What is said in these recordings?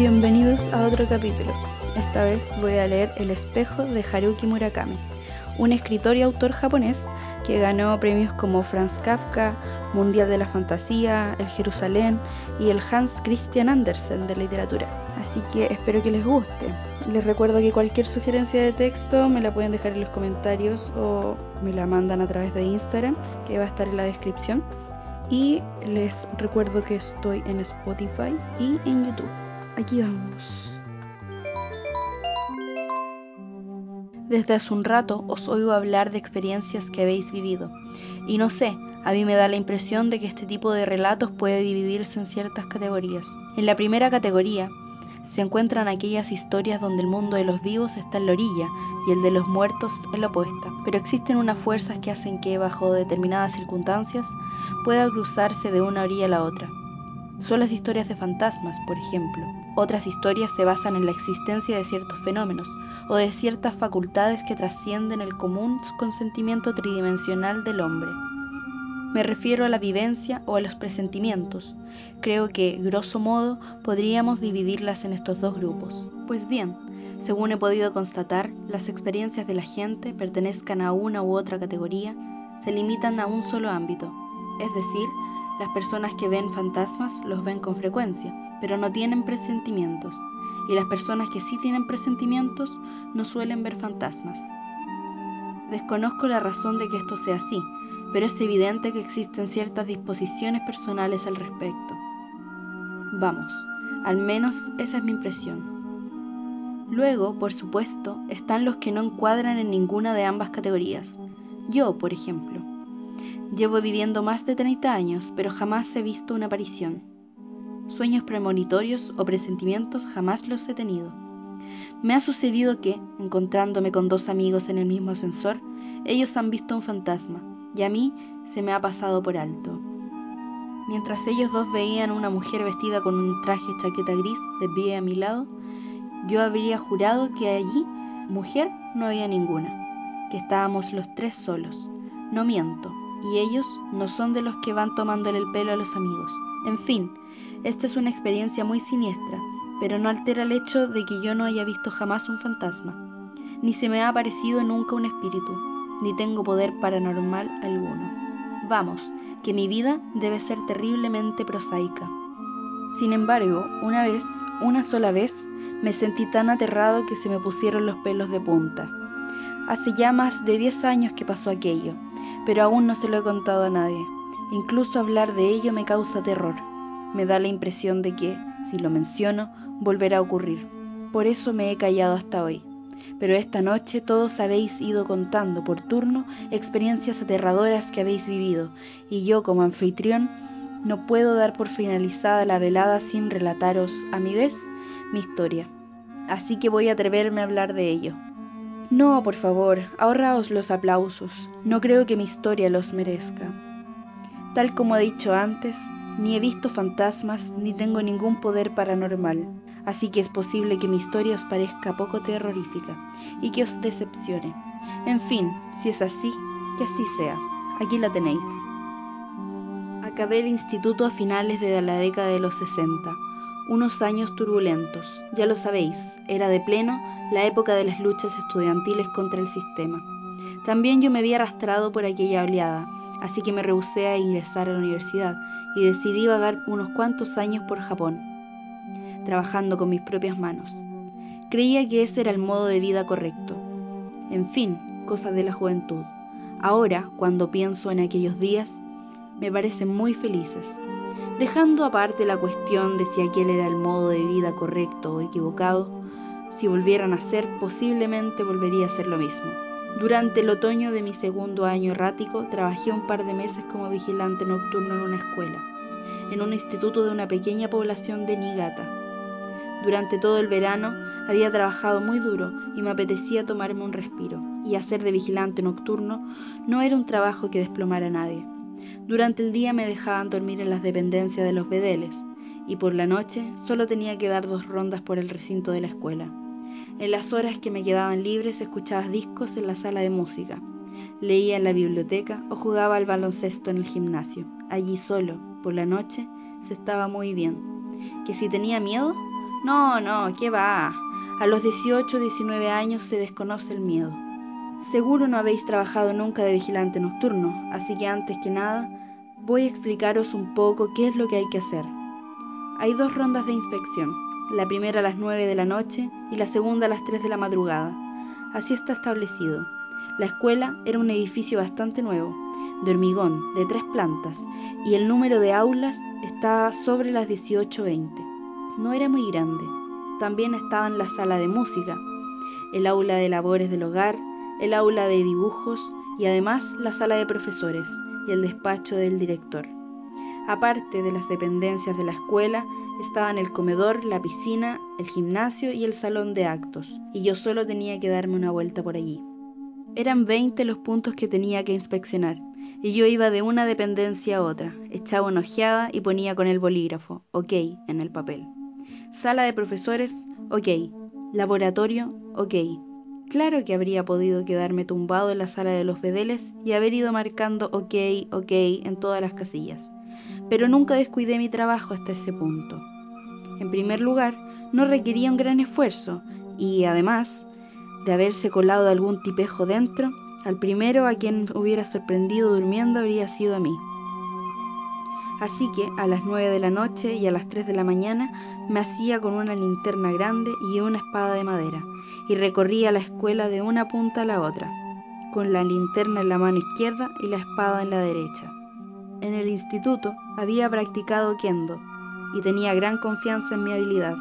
Bienvenidos a otro capítulo. Esta vez voy a leer El espejo de Haruki Murakami, un escritor y autor japonés que ganó premios como Franz Kafka, Mundial de la Fantasía, el Jerusalén y el Hans Christian Andersen de literatura. Así que espero que les guste. Les recuerdo que cualquier sugerencia de texto me la pueden dejar en los comentarios o me la mandan a través de Instagram, que va a estar en la descripción. Y les recuerdo que estoy en Spotify y en YouTube. Aquí vamos. Desde hace un rato os oigo hablar de experiencias que habéis vivido. Y no sé, a mí me da la impresión de que este tipo de relatos puede dividirse en ciertas categorías. En la primera categoría se encuentran aquellas historias donde el mundo de los vivos está en la orilla y el de los muertos en la opuesta. Pero existen unas fuerzas que hacen que, bajo determinadas circunstancias, pueda cruzarse de una orilla a la otra. Son las historias de fantasmas, por ejemplo. Otras historias se basan en la existencia de ciertos fenómenos o de ciertas facultades que trascienden el común consentimiento tridimensional del hombre. Me refiero a la vivencia o a los presentimientos. Creo que, grosso modo, podríamos dividirlas en estos dos grupos. Pues bien, según he podido constatar, las experiencias de la gente, pertenezcan a una u otra categoría, se limitan a un solo ámbito, es decir, las personas que ven fantasmas los ven con frecuencia, pero no tienen presentimientos, y las personas que sí tienen presentimientos no suelen ver fantasmas. Desconozco la razón de que esto sea así, pero es evidente que existen ciertas disposiciones personales al respecto. Vamos, al menos esa es mi impresión. Luego, por supuesto, están los que no encuadran en ninguna de ambas categorías. Yo, por ejemplo. Llevo viviendo más de 30 años, pero jamás he visto una aparición. Sueños premonitorios o presentimientos jamás los he tenido. Me ha sucedido que, encontrándome con dos amigos en el mismo ascensor, ellos han visto un fantasma, y a mí se me ha pasado por alto. Mientras ellos dos veían una mujer vestida con un traje chaqueta gris de pie a mi lado, yo habría jurado que allí, mujer, no había ninguna, que estábamos los tres solos. No miento, y ellos no son de los que van tomándole el pelo a los amigos. En fin, esta es una experiencia muy siniestra, pero no altera el hecho de que yo no haya visto jamás un fantasma, ni se me ha aparecido nunca un espíritu, ni tengo poder paranormal alguno. Vamos, que mi vida debe ser terriblemente prosaica. Sin embargo, una vez, una sola vez, me sentí tan aterrado que se me pusieron los pelos de punta. Hace ya más de diez años que pasó aquello, pero aún no se lo he contado a nadie. Incluso hablar de ello me causa terror. Me da la impresión de que, si lo menciono, volverá a ocurrir. Por eso me he callado hasta hoy. Pero esta noche todos habéis ido contando por turno experiencias aterradoras que habéis vivido, y yo como anfitrión no puedo dar por finalizada la velada sin relataros, a mi vez, mi historia. Así que voy a atreverme a hablar de ello. No, por favor, ahorraos los aplausos. No creo que mi historia los merezca. Tal como he dicho antes, ni he visto fantasmas ni tengo ningún poder paranormal, así que es posible que mi historia os parezca poco terrorífica y que os decepcione. En fin, si es así, que así sea. Aquí la tenéis. Acabé el instituto a finales de la década de los 60 unos años turbulentos. Ya lo sabéis, era de pleno la época de las luchas estudiantiles contra el sistema. También yo me había arrastrado por aquella oleada, así que me rehusé a ingresar a la universidad y decidí vagar unos cuantos años por Japón, trabajando con mis propias manos. Creía que ese era el modo de vida correcto. En fin, cosas de la juventud. Ahora, cuando pienso en aquellos días, me parecen muy felices dejando aparte la cuestión de si aquel era el modo de vida correcto o equivocado, si volvieran a ser, posiblemente volvería a ser lo mismo. Durante el otoño de mi segundo año errático, trabajé un par de meses como vigilante nocturno en una escuela, en un instituto de una pequeña población de Niigata. Durante todo el verano había trabajado muy duro y me apetecía tomarme un respiro, y hacer de vigilante nocturno no era un trabajo que desplomara a nadie. Durante el día me dejaban dormir en las dependencias de los bedeles y por la noche solo tenía que dar dos rondas por el recinto de la escuela. En las horas que me quedaban libres escuchaba discos en la sala de música, leía en la biblioteca o jugaba al baloncesto en el gimnasio. Allí solo, por la noche, se estaba muy bien. Que si tenía miedo, No, no, ¿qué va? A los 18 o 19 años se desconoce el miedo. Seguro no habéis trabajado nunca de vigilante nocturno, así que antes que nada voy a explicaros un poco qué es lo que hay que hacer. Hay dos rondas de inspección, la primera a las 9 de la noche y la segunda a las 3 de la madrugada. Así está establecido. La escuela era un edificio bastante nuevo, de hormigón, de tres plantas, y el número de aulas estaba sobre las 18-20. No era muy grande. También estaban la sala de música, el aula de labores del hogar, el aula de dibujos y además la sala de profesores el despacho del director. Aparte de las dependencias de la escuela, estaban el comedor, la piscina, el gimnasio y el salón de actos, y yo solo tenía que darme una vuelta por allí. Eran 20 los puntos que tenía que inspeccionar, y yo iba de una dependencia a otra, echaba una ojeada y ponía con el bolígrafo, ok, en el papel. Sala de profesores, ok. Laboratorio, ok. Claro que habría podido quedarme tumbado en la sala de los vedeles y haber ido marcando ok, ok en todas las casillas. Pero nunca descuidé mi trabajo hasta ese punto. En primer lugar, no requería un gran esfuerzo y, además, de haberse colado algún tipejo dentro, al primero a quien hubiera sorprendido durmiendo habría sido a mí. Así que a las nueve de la noche y a las tres de la mañana me hacía con una linterna grande y una espada de madera, y recorría la escuela de una punta a la otra, con la linterna en la mano izquierda y la espada en la derecha. En el instituto había practicado kendo y tenía gran confianza en mi habilidad.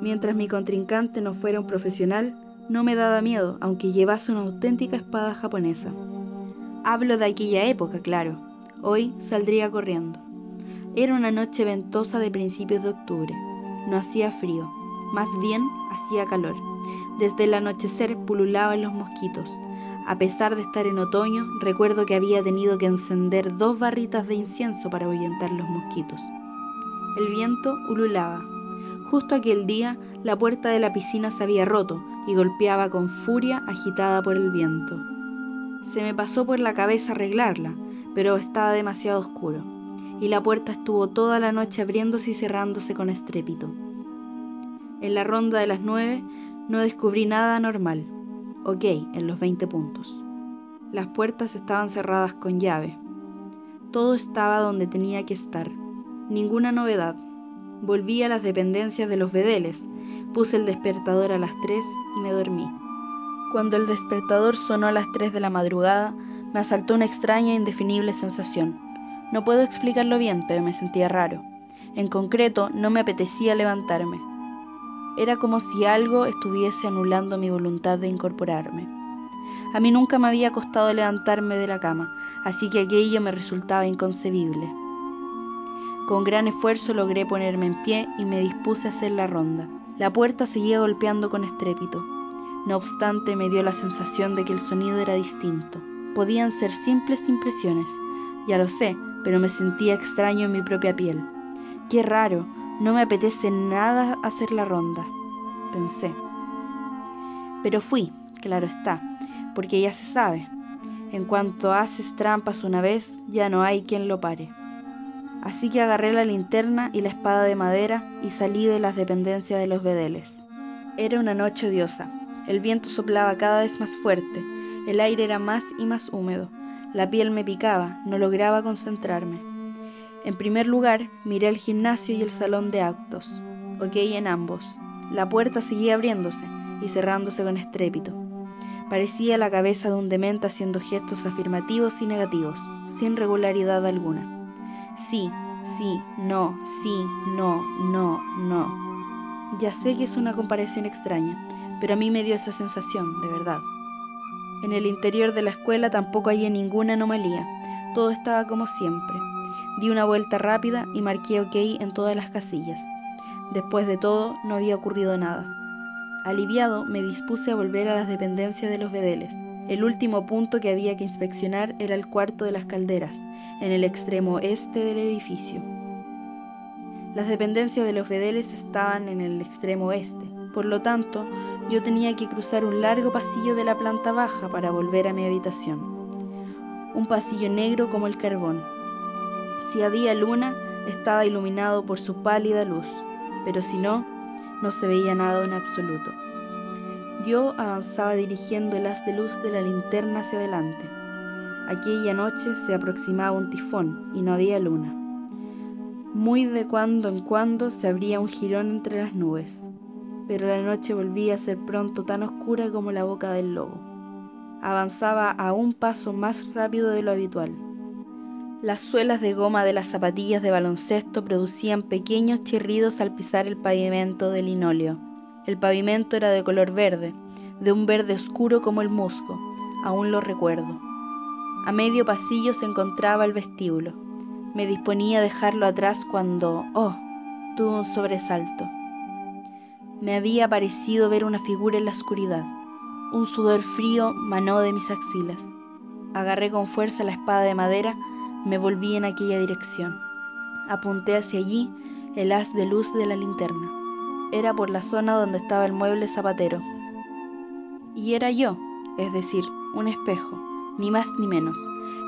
Mientras mi contrincante no fuera un profesional, no me daba miedo, aunque llevase una auténtica espada japonesa. Hablo de aquella época, claro. Hoy saldría corriendo. Era una noche ventosa de principios de octubre. No hacía frío, más bien hacía calor. Desde el anochecer pululaban los mosquitos. A pesar de estar en otoño, recuerdo que había tenido que encender dos barritas de incienso para ahuyentar los mosquitos. El viento ululaba. Justo aquel día, la puerta de la piscina se había roto y golpeaba con furia agitada por el viento. Se me pasó por la cabeza arreglarla, pero estaba demasiado oscuro y la puerta estuvo toda la noche abriéndose y cerrándose con estrépito. En la ronda de las nueve no descubrí nada anormal. Ok, en los 20 puntos. Las puertas estaban cerradas con llave. Todo estaba donde tenía que estar. Ninguna novedad. Volví a las dependencias de los vedeles, puse el despertador a las 3 y me dormí. Cuando el despertador sonó a las 3 de la madrugada, me asaltó una extraña e indefinible sensación no puedo explicarlo bien, pero me sentía raro. En concreto, no me apetecía levantarme. Era como si algo estuviese anulando mi voluntad de incorporarme. A mí nunca me había costado levantarme de la cama, así que aquello me resultaba inconcebible. Con gran esfuerzo logré ponerme en pie y me dispuse a hacer la ronda. La puerta seguía golpeando con estrépito. No obstante, me dio la sensación de que el sonido era distinto. Podían ser simples impresiones, ya lo sé, pero me sentía extraño en mi propia piel. Qué raro, no me apetece nada hacer la ronda, pensé. Pero fui, claro está, porque ya se sabe. En cuanto haces trampas una vez, ya no hay quien lo pare. Así que agarré la linterna y la espada de madera y salí de las dependencias de los vedeles. Era una noche odiosa. El viento soplaba cada vez más fuerte, el aire era más y más húmedo. La piel me picaba, no lograba concentrarme. En primer lugar, miré el gimnasio y el salón de actos. Ok en ambos. La puerta seguía abriéndose y cerrándose con estrépito. Parecía la cabeza de un demente haciendo gestos afirmativos y negativos, sin regularidad alguna. Sí, sí, no, sí, no, no, no. Ya sé que es una comparación extraña, pero a mí me dio esa sensación, de verdad. En el interior de la escuela tampoco hallé ninguna anomalía. Todo estaba como siempre. Di una vuelta rápida y marqué OK en todas las casillas. Después de todo, no había ocurrido nada. Aliviado, me dispuse a volver a las dependencias de los vedeles. El último punto que había que inspeccionar era el cuarto de las calderas, en el extremo este del edificio. Las dependencias de los vedeles estaban en el extremo oeste, por lo tanto, yo tenía que cruzar un largo pasillo de la planta baja para volver a mi habitación. Un pasillo negro como el carbón. Si había luna, estaba iluminado por su pálida luz, pero si no, no se veía nada en absoluto. Yo avanzaba dirigiendo el haz de luz de la linterna hacia adelante. Aquella noche se aproximaba un tifón y no había luna. Muy de cuando en cuando se abría un jirón entre las nubes, pero la noche volvía a ser pronto tan oscura como la boca del lobo. Avanzaba a un paso más rápido de lo habitual. Las suelas de goma de las zapatillas de baloncesto producían pequeños chirridos al pisar el pavimento de linóleo. El pavimento era de color verde, de un verde oscuro como el musgo, aún lo recuerdo. A medio pasillo se encontraba el vestíbulo. Me disponía a dejarlo atrás cuando, oh, tuve un sobresalto. Me había parecido ver una figura en la oscuridad. Un sudor frío manó de mis axilas. Agarré con fuerza la espada de madera, me volví en aquella dirección. Apunté hacia allí el haz de luz de la linterna era por la zona donde estaba el mueble zapatero. Y era yo, es decir, un espejo, ni más ni menos.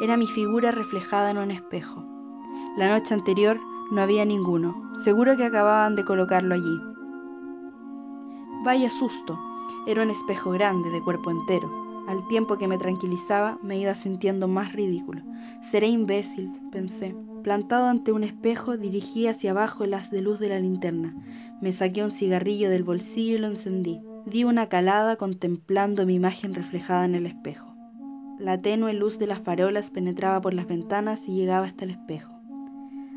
Era mi figura reflejada en un espejo. La noche anterior no había ninguno. Seguro que acababan de colocarlo allí. Vaya susto. Era un espejo grande, de cuerpo entero. Al tiempo que me tranquilizaba, me iba sintiendo más ridículo. Seré imbécil, pensé. Plantado ante un espejo, dirigí hacia abajo el haz de luz de la linterna. Me saqué un cigarrillo del bolsillo y lo encendí. Di una calada contemplando mi imagen reflejada en el espejo. La tenue luz de las farolas penetraba por las ventanas y llegaba hasta el espejo.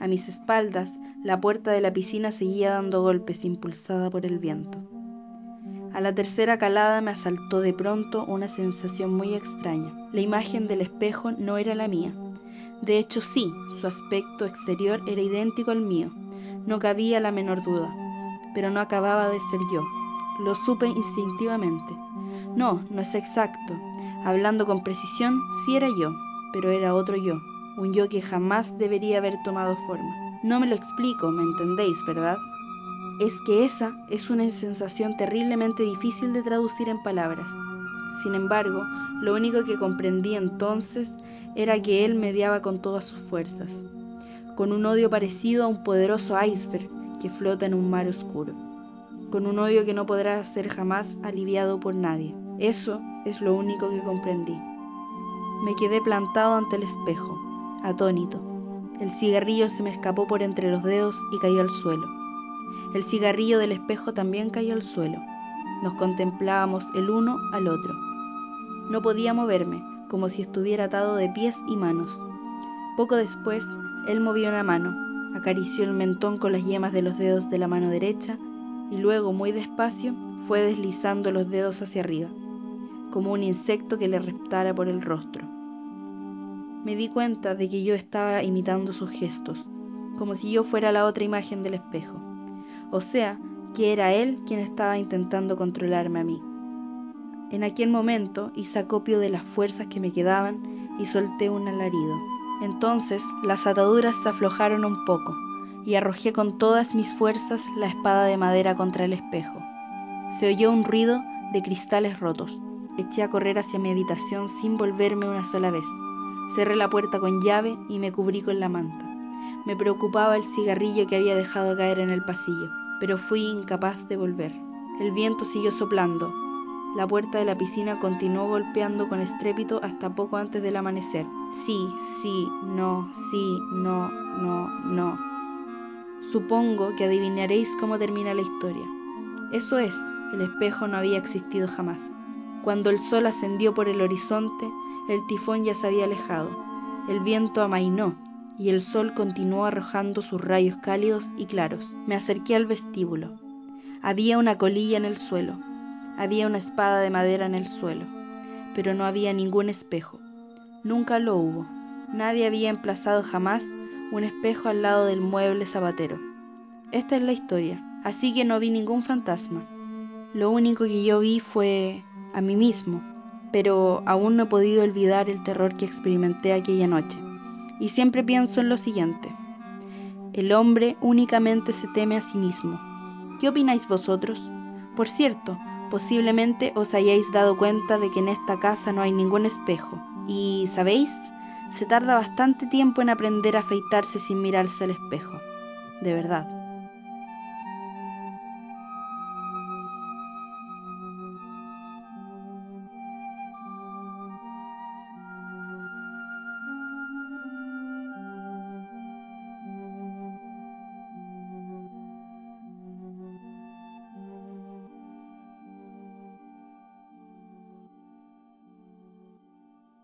A mis espaldas, la puerta de la piscina seguía dando golpes, impulsada por el viento. A la tercera calada me asaltó de pronto una sensación muy extraña. La imagen del espejo no era la mía. De hecho, sí, su aspecto exterior era idéntico al mío. No cabía la menor duda. Pero no acababa de ser yo. Lo supe instintivamente. No, no es exacto. Hablando con precisión, sí era yo, pero era otro yo, un yo que jamás debería haber tomado forma. No me lo explico, ¿me entendéis, verdad? Es que esa es una sensación terriblemente difícil de traducir en palabras. Sin embargo, lo único que comprendí entonces era que él mediaba con todas sus fuerzas, con un odio parecido a un poderoso iceberg que flota en un mar oscuro, con un odio que no podrá ser jamás aliviado por nadie. Eso es lo único que comprendí. Me quedé plantado ante el espejo, atónito. El cigarrillo se me escapó por entre los dedos y cayó al suelo. El cigarrillo del espejo también cayó al suelo. Nos contemplábamos el uno al otro. No podía moverme, como si estuviera atado de pies y manos. Poco después, él movió una mano, acarició el mentón con las yemas de los dedos de la mano derecha y luego, muy despacio, fue deslizando los dedos hacia arriba, como un insecto que le reptara por el rostro. Me di cuenta de que yo estaba imitando sus gestos, como si yo fuera la otra imagen del espejo, o sea, que era él quien estaba intentando controlarme a mí. En aquel momento hice acopio de las fuerzas que me quedaban y solté un alarido. Entonces las ataduras se aflojaron un poco y arrojé con todas mis fuerzas la espada de madera contra el espejo. Se oyó un ruido de cristales rotos. Eché a correr hacia mi habitación sin volverme una sola vez. Cerré la puerta con llave y me cubrí con la manta. Me preocupaba el cigarrillo que había dejado caer en el pasillo, pero fui incapaz de volver. El viento siguió soplando, la puerta de la piscina continuó golpeando con estrépito hasta poco antes del amanecer. Sí, sí, no, sí, no, no, no. Supongo que adivinaréis cómo termina la historia. Eso es, el espejo no había existido jamás. Cuando el sol ascendió por el horizonte, el tifón ya se había alejado. El viento amainó y el sol continuó arrojando sus rayos cálidos y claros. Me acerqué al vestíbulo. Había una colilla en el suelo. Había una espada de madera en el suelo, pero no había ningún espejo. Nunca lo hubo. Nadie había emplazado jamás un espejo al lado del mueble zapatero. Esta es la historia, así que no vi ningún fantasma. Lo único que yo vi fue a mí mismo, pero aún no he podido olvidar el terror que experimenté aquella noche. Y siempre pienso en lo siguiente. El hombre únicamente se teme a sí mismo. ¿Qué opináis vosotros? Por cierto, Posiblemente os hayáis dado cuenta de que en esta casa no hay ningún espejo. Y, ¿sabéis? Se tarda bastante tiempo en aprender a afeitarse sin mirarse al espejo. De verdad.